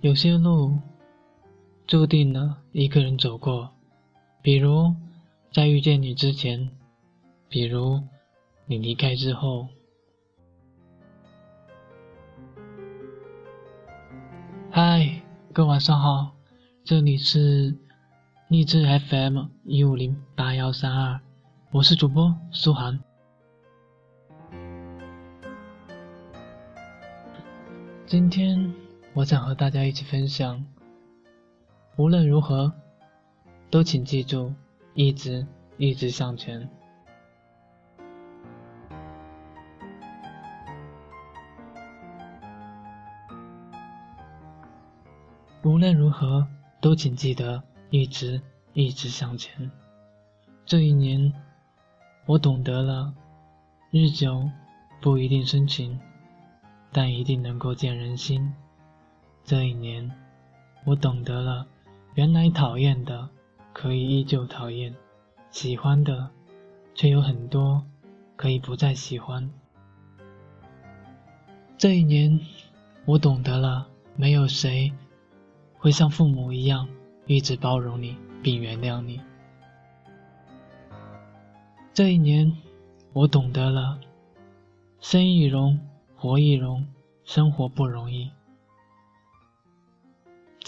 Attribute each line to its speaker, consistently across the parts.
Speaker 1: 有些路注定了一个人走过，比如在遇见你之前，比如你离开之后。嗨，各位晚上好，这里是励志 FM 一五零八幺三二，我是主播苏涵。今天我想和大家一起分享，无论如何，都请记住，一直一直向前。无论如何，都请记得一直一直向前。这一年，我懂得了，日久不一定深情，但一定能够见人心。这一年，我懂得了，原来讨厌的可以依旧讨厌，喜欢的却有很多可以不再喜欢。这一年，我懂得了，没有谁。会像父母一样一直包容你并原谅你。这一年，我懂得了，生亦荣，活亦荣，生活不容易。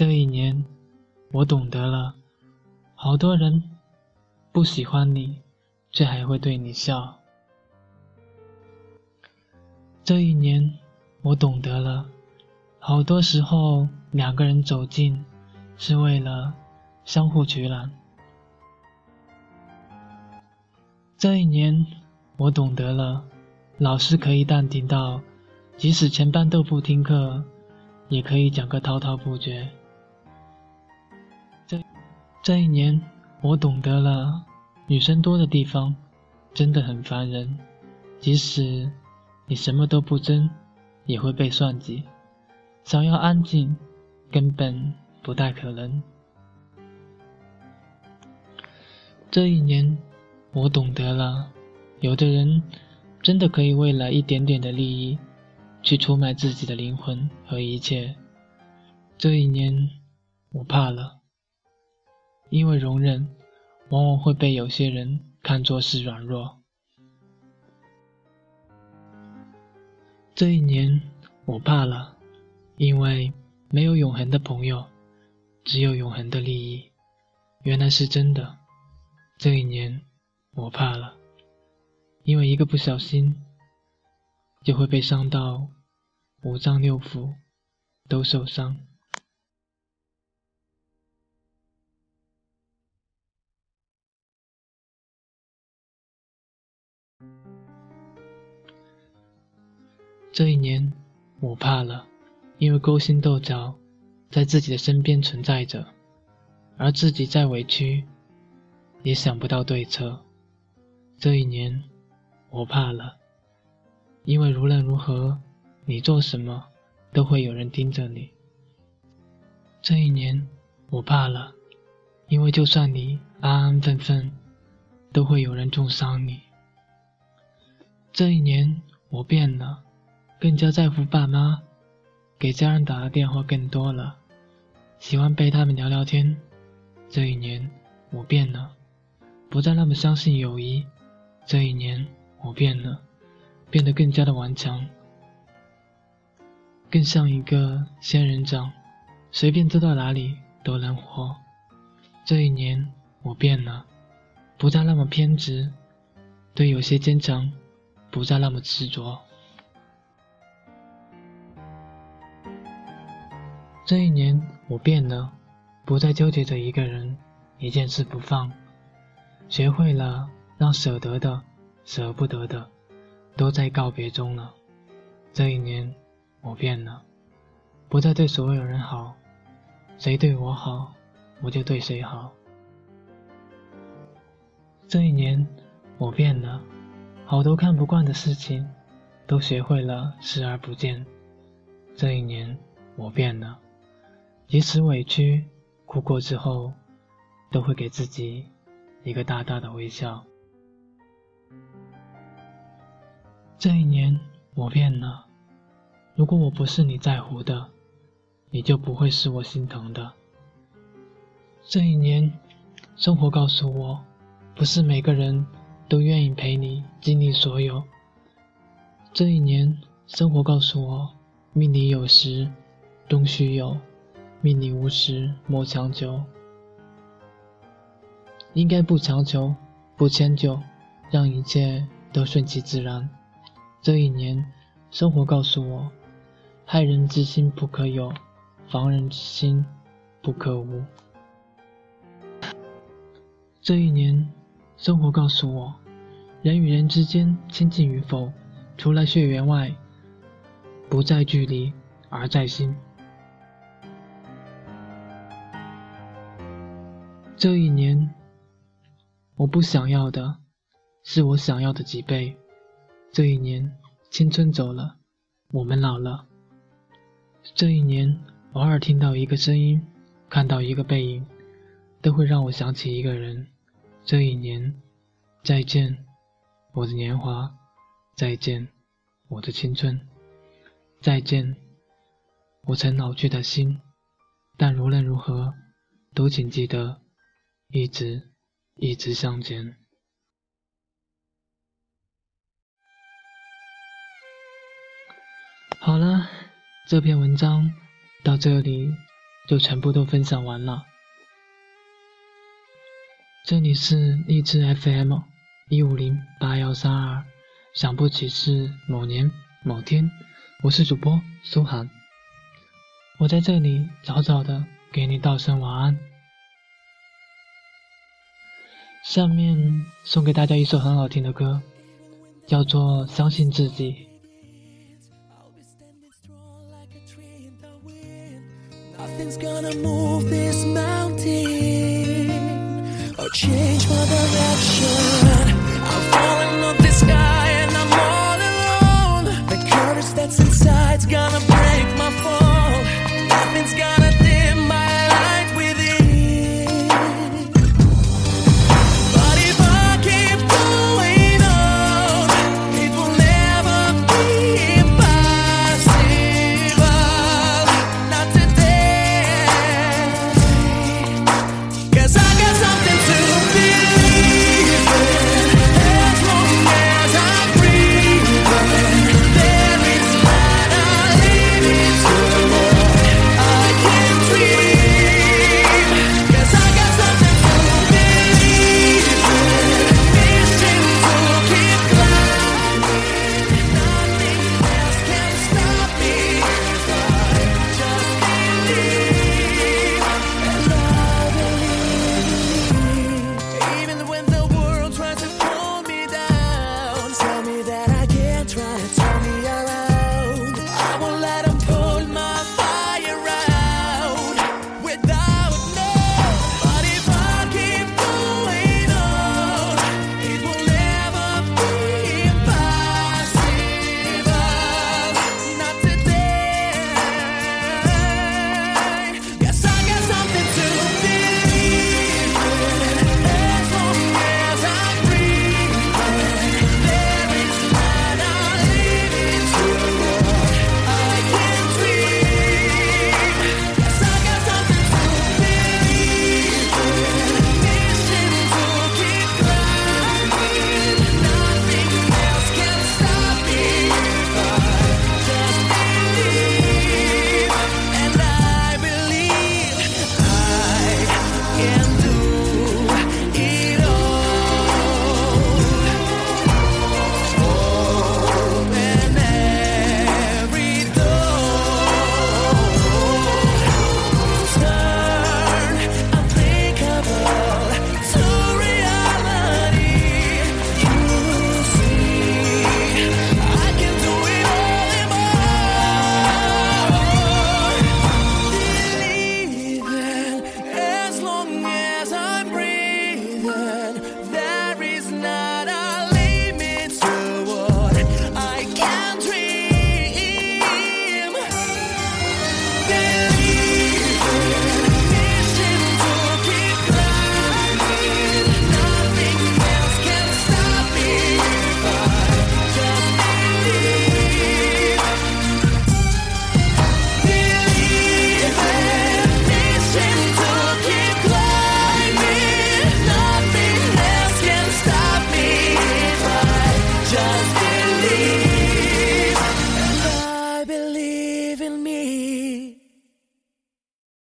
Speaker 1: 这一年，我懂得了，好多人不喜欢你，却还会对你笑。这一年，我懂得了。好多时候，两个人走近，是为了相互取暖。这一年，我懂得了，老师可以淡定到，即使全班都不听课，也可以讲个滔滔不绝。这一年，我懂得了，女生多的地方，真的很烦人，即使你什么都不争，也会被算计。想要安静，根本不太可能。这一年，我懂得了，有的人真的可以为了一点点的利益，去出卖自己的灵魂和一切。这一年，我怕了，因为容忍往往会被有些人看作是软弱。这一年，我怕了。因为没有永恒的朋友，只有永恒的利益。原来是真的。这一年，我怕了，因为一个不小心，就会被伤到五脏六腑都受伤。这一年，我怕了。因为勾心斗角，在自己的身边存在着，而自己再委屈，也想不到对策。这一年，我怕了，因为无论如何，你做什么都会有人盯着你。这一年，我怕了，因为就算你安安分分，都会有人重伤你。这一年，我变了，更加在乎爸妈。给家人打的电话更多了，喜欢陪他们聊聊天。这一年，我变了，不再那么相信友谊。这一年，我变了，变得更加的顽强，更像一个仙人掌，随便走到哪里都能活。这一年，我变了，不再那么偏执，对有些坚强，不再那么执着。这一年，我变了，不再纠结着一个人、一件事不放，学会了让舍得的、舍不得的，都在告别中了。这一年，我变了，不再对所有人好，谁对我好，我就对谁好。这一年，我变了，好多看不惯的事情，都学会了视而不见。这一年，我变了。即使委屈、哭过之后，都会给自己一个大大的微笑。这一年，我变了。如果我不是你在乎的，你就不会是我心疼的。这一年，生活告诉我，不是每个人都愿意陪你经历所有。这一年，生活告诉我，命里有时终须有，命里无时莫强求。应该不强求，不迁就，让一切都顺其自然。这一年，生活告诉我，害人之心不可有，防人之心不可无。这一年，生活告诉我，人与人之间亲近与否，除了血缘外，不在距离，而在心。这一年，我不想要的，是我想要的几倍。这一年，青春走了，我们老了。这一年，偶尔听到一个声音，看到一个背影。都会让我想起一个人。这一年，再见，我的年华；再见，我的青春；再见，我曾老去的心。但无论如何，都请记得，一直，一直向前。好了，这篇文章到这里就全部都分享完了。这里是荔枝 FM 一五零八幺三二，想不起是某年某天，我是主播苏涵，我在这里早早的给你道声晚安。下面送给大家一首很好听的歌，叫做《相信自己》。Change my direction.